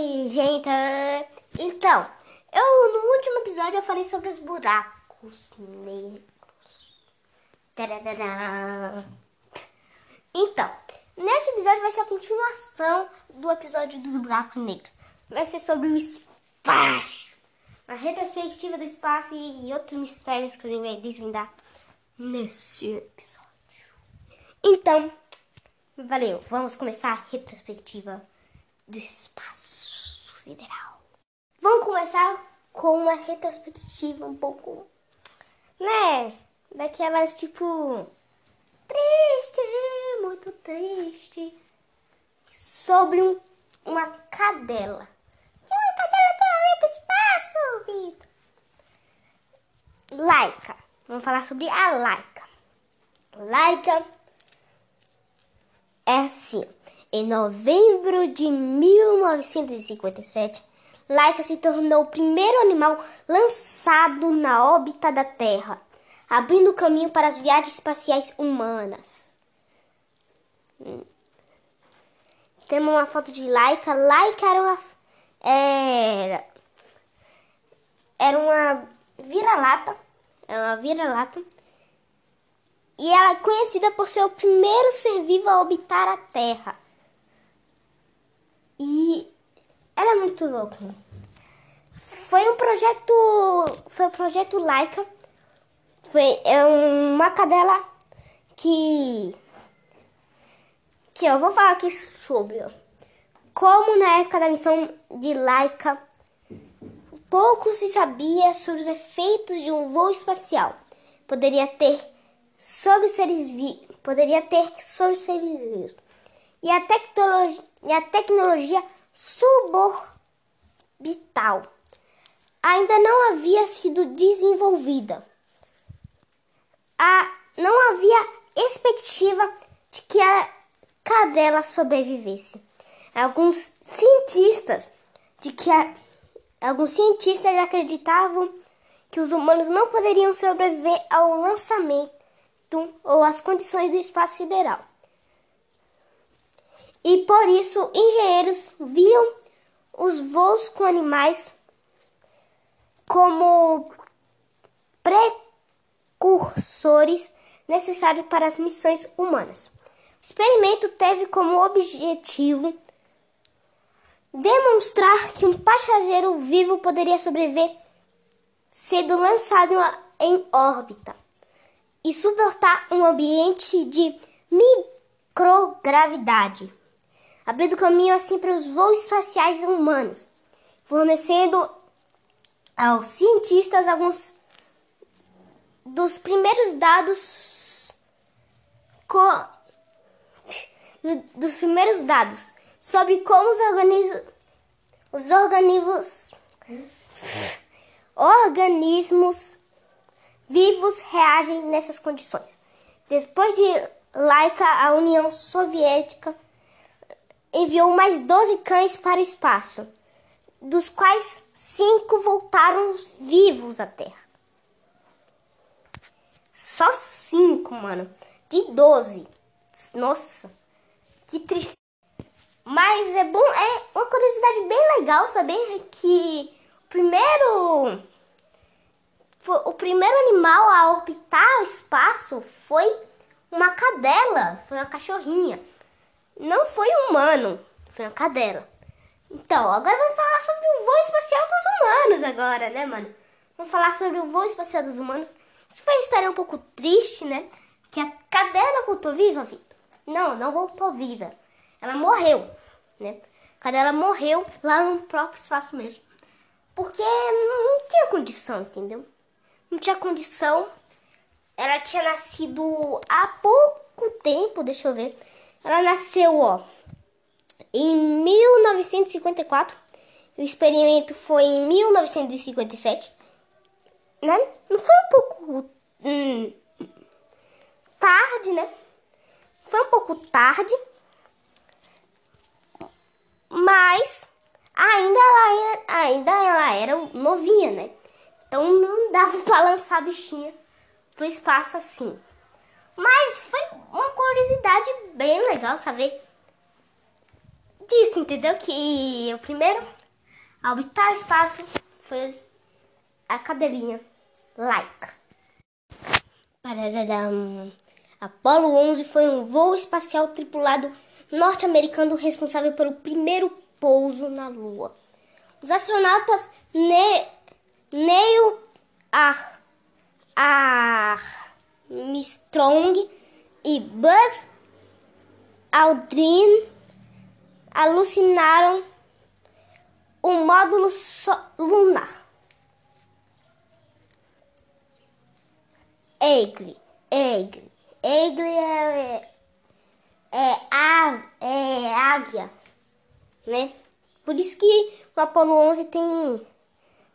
Oi, gente! Então, eu no último episódio eu falei sobre os buracos negros. Tarará. Então, nesse episódio vai ser a continuação do episódio dos buracos negros. Vai ser sobre o espaço. A retrospectiva do espaço e outros mistérios que a gente vai desvendar nesse episódio. Então, valeu. Vamos começar a retrospectiva do espaço sideral. Vamos começar com uma retrospectiva um pouco, né? Daquelas tipo triste, muito triste, sobre um, uma cadela. Que uma cadela tem a ver com espaço, Vitor? Laika. Vamos falar sobre a Laika. Laika é assim. Em novembro de 1957, Laika se tornou o primeiro animal lançado na órbita da Terra, abrindo caminho para as viagens espaciais humanas. Temos uma foto de Laika. Laika era uma era, era uma vira-lata, era uma vira-lata. E ela é conhecida por ser o primeiro ser vivo a orbitar a Terra. E era muito louco. Foi um projeto. Foi um projeto Laika. Foi é uma cadela que. Que eu vou falar aqui sobre. Como na época da missão de Laika, pouco se sabia sobre os efeitos de um voo espacial. Poderia ter sobre seres vivos. Poderia ter sobre seres vivos e a tecnologia, e a tecnologia suborbital ainda não havia sido desenvolvida. A, não havia expectativa de que a cadela sobrevivesse. Alguns cientistas de que a, alguns cientistas acreditavam que os humanos não poderiam sobreviver ao lançamento ou às condições do espaço sideral e por isso engenheiros viam os voos com animais como precursores necessários para as missões humanas. O experimento teve como objetivo demonstrar que um passageiro vivo poderia sobreviver sendo lançado em órbita e suportar um ambiente de microgravidade abrindo caminho assim para os voos espaciais humanos, fornecendo aos cientistas alguns dos primeiros dados dos primeiros dados sobre como os organismos os organismos organismos vivos reagem nessas condições. Depois de Laika, a União Soviética enviou mais 12 cães para o espaço, dos quais cinco voltaram vivos à Terra. Só cinco, mano. De 12. Nossa, que triste. Mas é bom, é uma curiosidade bem legal saber que o primeiro o primeiro animal a orbitar o espaço foi uma cadela, foi uma cachorrinha não foi um humano, foi uma cadela. Então, agora vamos falar sobre o voo espacial dos humanos agora, né, mano? Vamos falar sobre o voo espacial dos humanos. Isso foi uma história um pouco triste, né? Que a cadela voltou viva, Vitor. Não, não voltou viva. Ela morreu, né? A cadela morreu lá no próprio espaço mesmo. Porque não tinha condição, entendeu? Não tinha condição. Ela tinha nascido há pouco tempo, deixa eu ver. Ela nasceu, ó, em 1954. O experimento foi em 1957, né? Não foi um pouco hum, tarde, né? Foi um pouco tarde, mas ainda ela, era, ainda ela era novinha, né? Então não dava para lançar a bichinha pro espaço assim. Mas foi uma curiosidade bem legal saber disso, entendeu? Que o primeiro a orbitar o espaço foi a cadeirinha Laika. Pararam. Apolo 11 foi um voo espacial tripulado norte-americano responsável pelo primeiro pouso na Lua. Os astronautas ne Neil Ar Armstrong e Buzz Aldrin alucinaram o módulo lunar. Eagle, Eagle, Eagle é, é, a, é águia, né? Por isso que o Apolo 11 tem o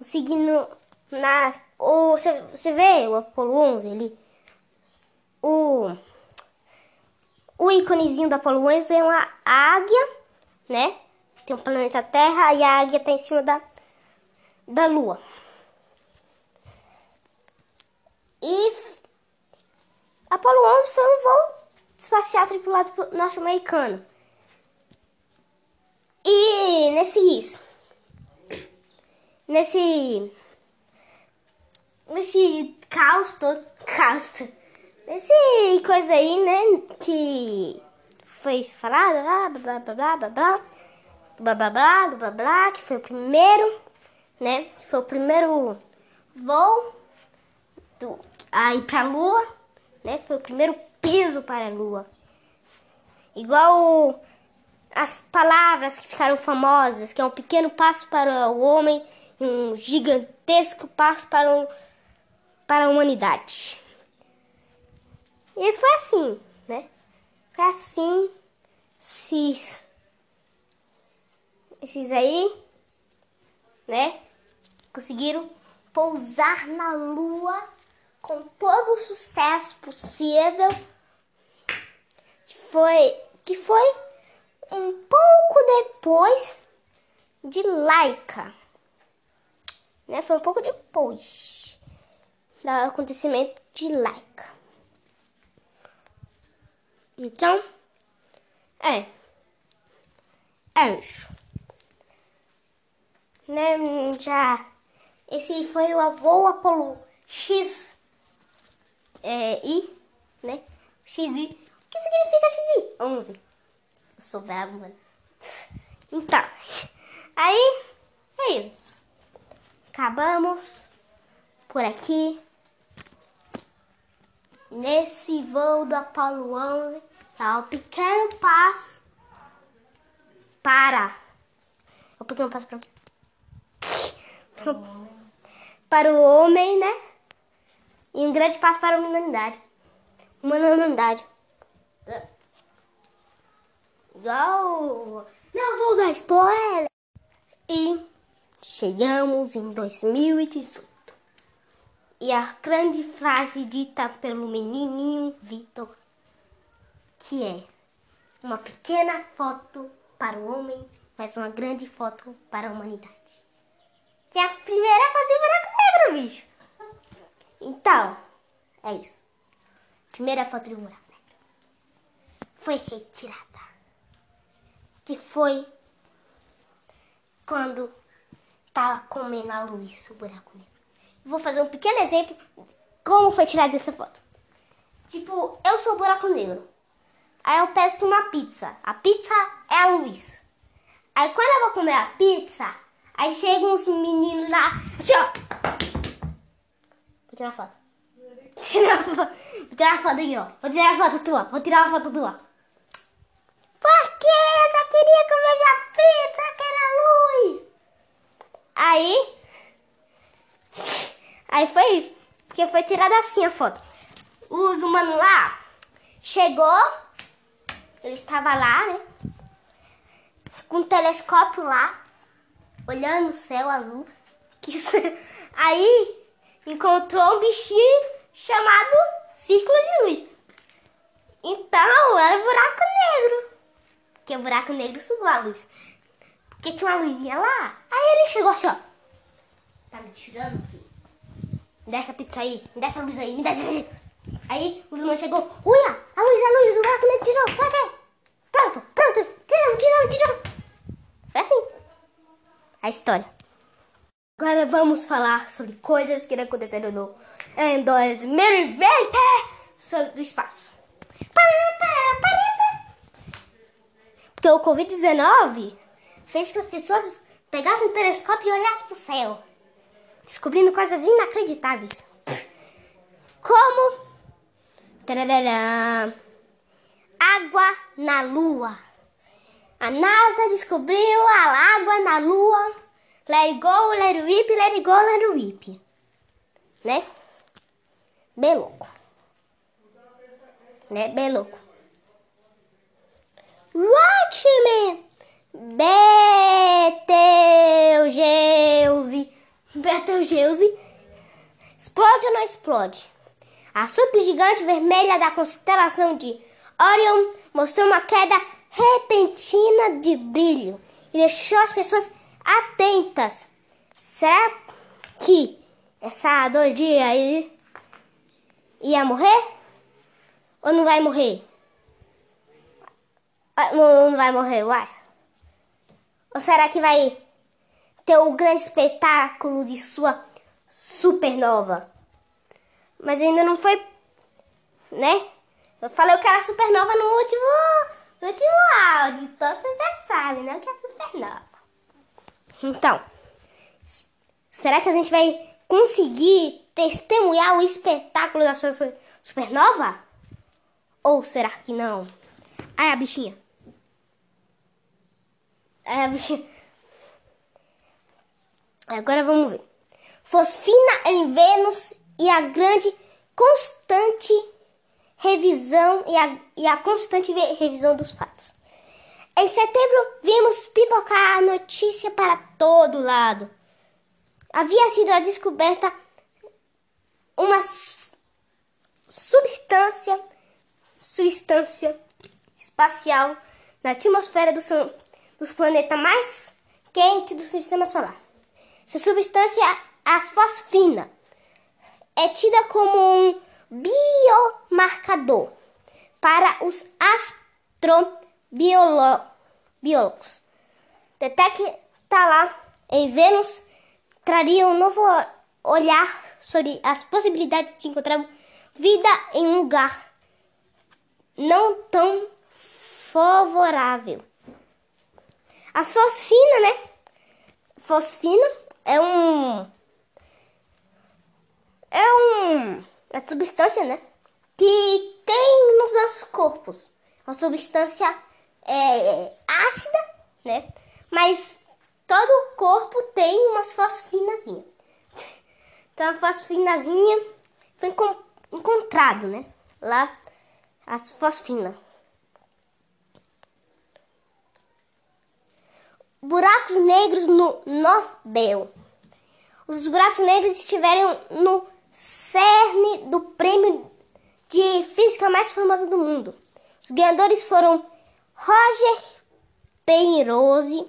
signo na... Você, você vê o Apolo 11 ali? O, o íconezinho do Apolo 11 é uma águia, né? Tem o planeta Terra e a águia está em cima da, da Lua. E Apolo 11 foi um voo espacial tripulado norte-americano. E nesse nesse nesse caos todo, caos, nesse coisa aí, né, que foi falado, blá blá blá blá blá blá blá blá blá blá blá, que foi o primeiro, né, foi o primeiro voo do aí para a Lua, né, foi o primeiro piso para a Lua. Igual as palavras que ficaram famosas, que é um pequeno passo para o homem e um gigantesco passo para, o, para a humanidade. E foi assim, né? Foi assim, esses, esses aí, né? Conseguiram pousar na Lua com todo o sucesso possível. Foi que foi um pouco depois de Laika. Né? Foi um pouco depois do acontecimento de Laika. Então, é. É isso. Né? Já. Esse foi o avô Apolo X. É, I, né? XI. O que significa XI? 11. Eu sou bravo, mano. Então, aí é isso. Acabamos por aqui. Nesse voo do Apolo 11, tá? Um pequeno passo para. Um pequeno passo para. Para o homem, né? E um grande passo para a humanidade. Humanidade. Igual. Não vou dar spoiler. E chegamos em 2018. E a grande frase dita pelo menininho Vitor, que é uma pequena foto para o homem, mas uma grande foto para a humanidade. Que é a primeira foto de buraco negro, bicho. Então, é isso. Primeira foto de buraco negro. Foi retirada que foi quando tava comendo a luz, o buraco negro. Vou fazer um pequeno exemplo como foi tirada essa foto. Tipo, eu sou buraco negro. Aí eu peço uma pizza. A pizza é a luz. Aí quando eu vou comer a pizza, aí chegam uns meninos lá, assim, ó. Vou tirar foto. Vou tirar foto, tirar foto aqui, ó. Vou tirar foto tua. Vou tirar a foto tua. Por quê? Eu só queria comer minha pizza, que era luz. Aí. Aí foi isso. Porque foi tirada assim a foto. Os humanos lá chegou. Ele estava lá, né? Com um telescópio lá. Olhando o céu azul. Aí encontrou um bichinho chamado Círculo de Luz. Então era buraco negro que o buraco negro sugou a luz. Porque tinha uma luzinha lá. Aí ele chegou assim, ó. Tá me tirando, filho? Me dá essa pizza aí, me dá essa luz aí, me dá essa aí. Aí os irmãos chegou, uia, a luz, a luz, o buraco negro tirou, vai, vai. Pronto, pronto, tiramos, tiramos, tiramos. a história. Agora vamos falar sobre coisas que aconteceram no em 2020 sobre o espaço. Porque o Covid-19 fez que as pessoas pegassem o telescópio e olhassem para o céu, descobrindo coisas inacreditáveis. Como água na lua. A NASA descobriu a água na lua. Let it go, let it whip, let it go, let it whip. Né? Bem louco. Né? Bem louco. Watchmen! Betelgeuse. Betelgeuse. Explode ou não explode? A supergigante vermelha da constelação de Orion mostrou uma queda repentina de brilho e deixou as pessoas atentas. Será que essa doidinha aí ia morrer? Ou não vai morrer? Ah, não, vai morrer, uai. Ou será que vai ter o grande espetáculo de sua supernova? Mas ainda não foi, né? Eu falei que era supernova no último, no último áudio, então vocês já sabem, né? O que é supernova. Então, será que a gente vai conseguir testemunhar o espetáculo da sua supernova? Ou será que não? Ai, a bichinha. Ai, a bichinha. Agora vamos ver. Fosfina em Vênus e a grande constante revisão e a, e a constante revisão dos fatos. Em setembro, vimos pipocar a notícia para todo lado. Havia sido a descoberta uma substância, substância espacial na atmosfera do, dos planetas mais quentes do sistema solar. Essa substância, a fosfina, é tida como um biomarcador para os astrobiólogos. Detectar lá em Vênus traria um novo olhar sobre as possibilidades de encontrar vida em um lugar não tão favorável. A fosfina, né? Fosfina é um é um, uma substância, né? Que tem nos nossos corpos. Uma substância é, ácida, né? Mas todo o corpo tem umas fosfinazinhas. Então a fosfinazinha foi encontrado, né? Lá as fosfinas. Buracos negros no Nobel. Os buracos negros estiveram no cerne do prêmio de física mais famoso do mundo. Os ganhadores foram Roger Penrose,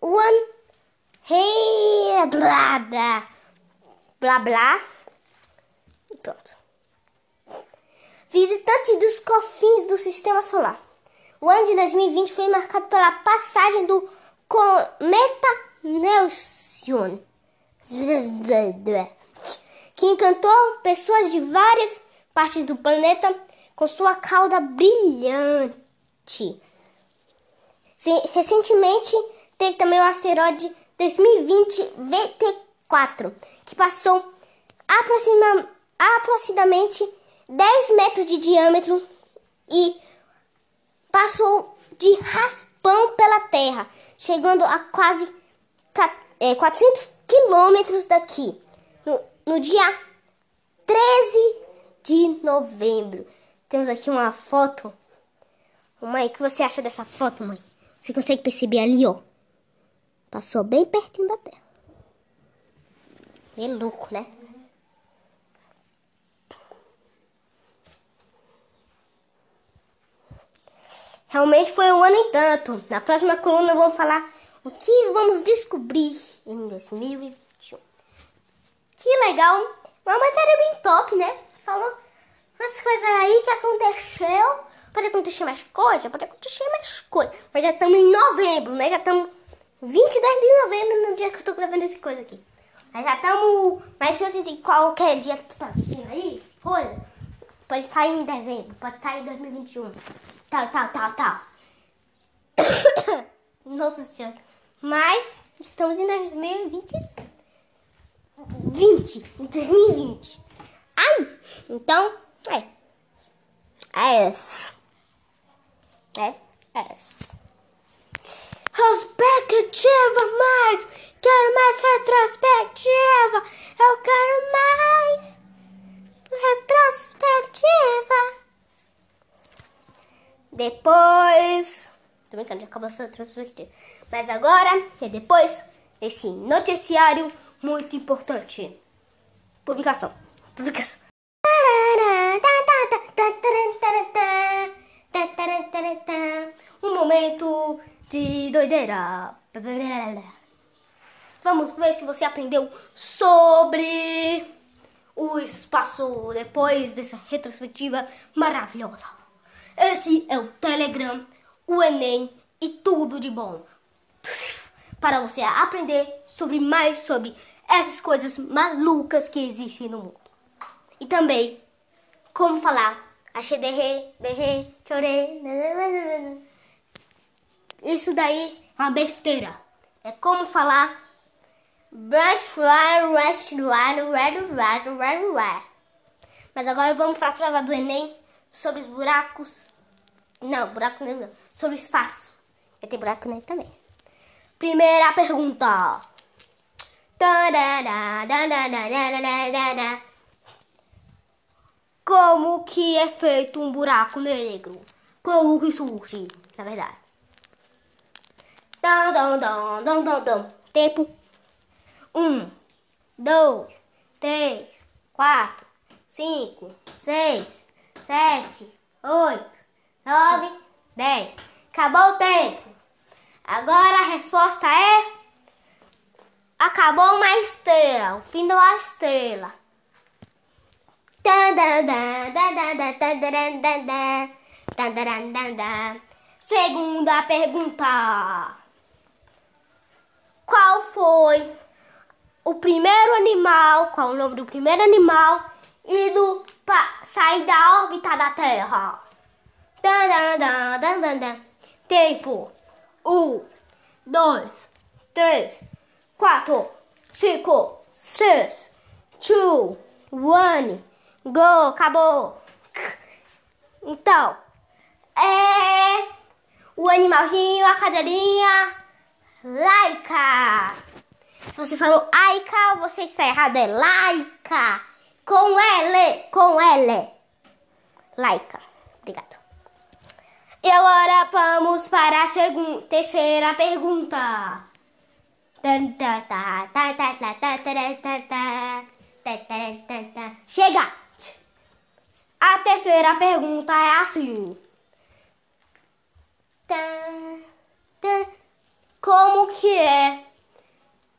One, Rei blá blá blá blá e pronto. Visitante dos cofins do Sistema Solar. O ano de 2020 foi marcado pela passagem do cometa Nelson que encantou pessoas de várias partes do planeta com sua cauda brilhante. Recentemente teve também o asteroide 2020 VT4, que passou aproxima, aproximadamente 10 metros de diâmetro e passou de raspão pela Terra, chegando a quase 400 é, quilômetros daqui no dia 13 de novembro. Temos aqui uma foto. Mãe, o que você acha dessa foto, mãe? Você consegue perceber ali, ó? Passou bem pertinho da Terra. Bem louco, né? Realmente foi um ano em tanto. Na próxima coluna vamos falar o que vamos descobrir em 2021. Que legal. Uma matéria bem top, né? Falou umas coisas aí que aconteceu. Pode acontecer mais coisa? Pode acontecer mais coisa. Mas já estamos em novembro, né? Já estamos 22 de novembro, no dia que eu tô gravando essa coisa aqui. Mas já estamos. Mas se você tem qualquer dia que tu tá assistindo aí, coisa, pode estar em dezembro, pode estar em 2021. Tal, tal, tal, tal. Nossa senhora. Mas estamos em 2020. 20. Em 2020. Ai! Então, é. É isso. É, é isso. Retrospectiva mais! Quero mais retrospectiva! Eu quero mais retrospectiva! Depois. Tô brincando, já acabou a sua retrospectiva. Mas agora é depois desse noticiário muito importante. Publicação. Publicação. Um momento de doideira. Vamos ver se você aprendeu sobre o espaço depois dessa retrospectiva maravilhosa. Esse é o Telegram, o Enem e tudo de bom. Para você aprender sobre mais sobre essas coisas malucas que existem no mundo. E também como falar achei derre, berre, chorei. Isso daí é uma besteira. É como falar brush, rush, Mas agora vamos para a prova do Enem sobre os buracos. Não, buracos não, sobre o espaço. Vai ter buraco nele também. Primeira pergunta. Como que é feito um buraco negro? Como que surge, na verdade? Dum, dum, dum, dum, dum, dum. Tempo. Um, dois, três, quatro, cinco, seis, sete, oito, nove, dez. Acabou o tempo. Agora a resposta é... Acabou uma estrela, o fim da estrela. Segunda pergunta. Qual foi o primeiro animal? Qual o nome do primeiro animal ido para sair da órbita da Terra? Tempo. Um, dois, três, quatro, cinco, seis, two, one. Go, acabou. Então, é o animalzinho, a cadeirinha, laica. Você falou aica, você está errado, é laica. Com L, com L. Laica. Obrigado. E agora vamos para a terceira pergunta. Chega! A terceira pergunta é assim: Como que é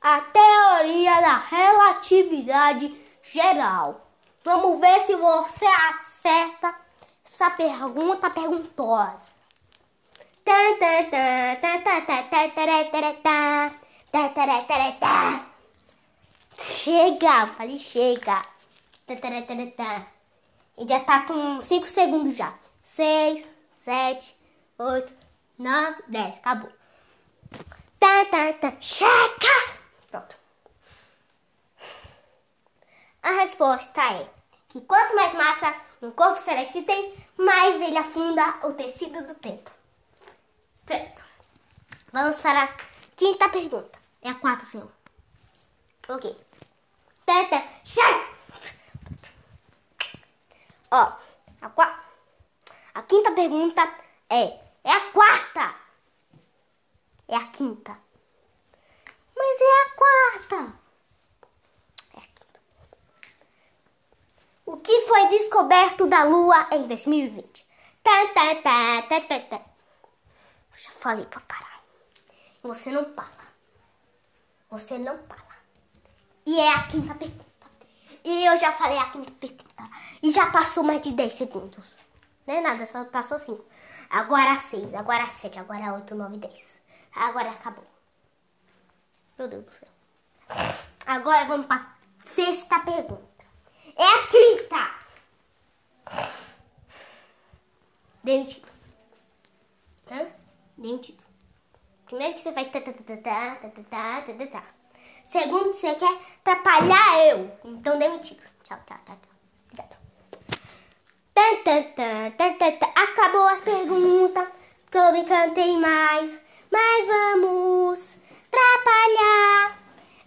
a teoria da relatividade geral? Vamos ver se você acerta essa pergunta perguntosa. Chega, falei chega. E já tá com 5 segundos já. 6, 7, 8, 9, 10. Acabou. Tá, tá, tá. Chega! Pronto. A resposta é que quanto mais massa um corpo celeste tem, mais ele afunda o tecido do tempo. Pronto. Vamos para a quinta pergunta. É a quarta, senhor. Ok. Tata, chega! Ó, a, a quinta pergunta é: é a quarta? É a quinta. Mas é a quarta. É a quinta. O que foi descoberto da Lua em 2020? Tá, tá, tá, tá, tá, tá. Já falei pra parar. Você não fala. Você não fala. E é a quinta pergunta. E eu já falei a quinta pergunta. E já passou mais de 10 segundos. Não é nada, só passou 5. Agora 6, agora 7, agora 8, 9, 10. Agora acabou. Meu Deus do céu. Agora vamos para sexta pergunta. É a quinta! Deu um título. Hã? Deu um título. Primeiro que você vai. Segundo que você quer atrapalhar eu. Então demitido. Tchau, tchau, tchau. tchau. Obrigado. Acabou as perguntas. Que eu me cantei mais. Mas vamos atrapalhar.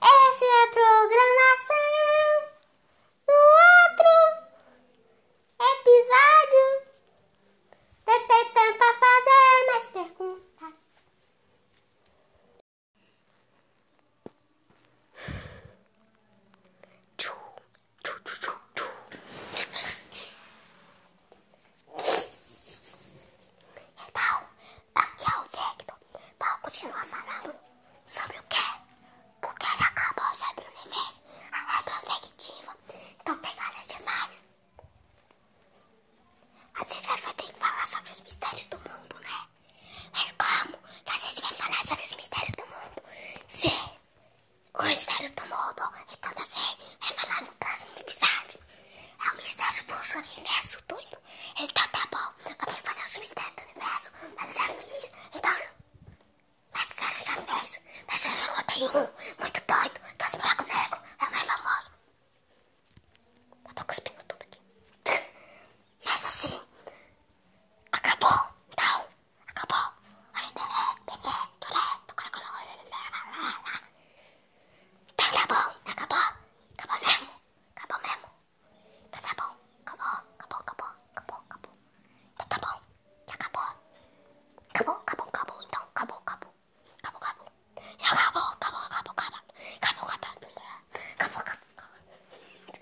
Essa é a programação. No outro episódio. Tem pra fazer mais perguntas.